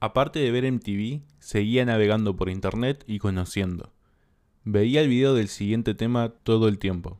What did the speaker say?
Aparte de ver MTV, seguía navegando por internet y conociendo. Veía el video del siguiente tema todo el tiempo.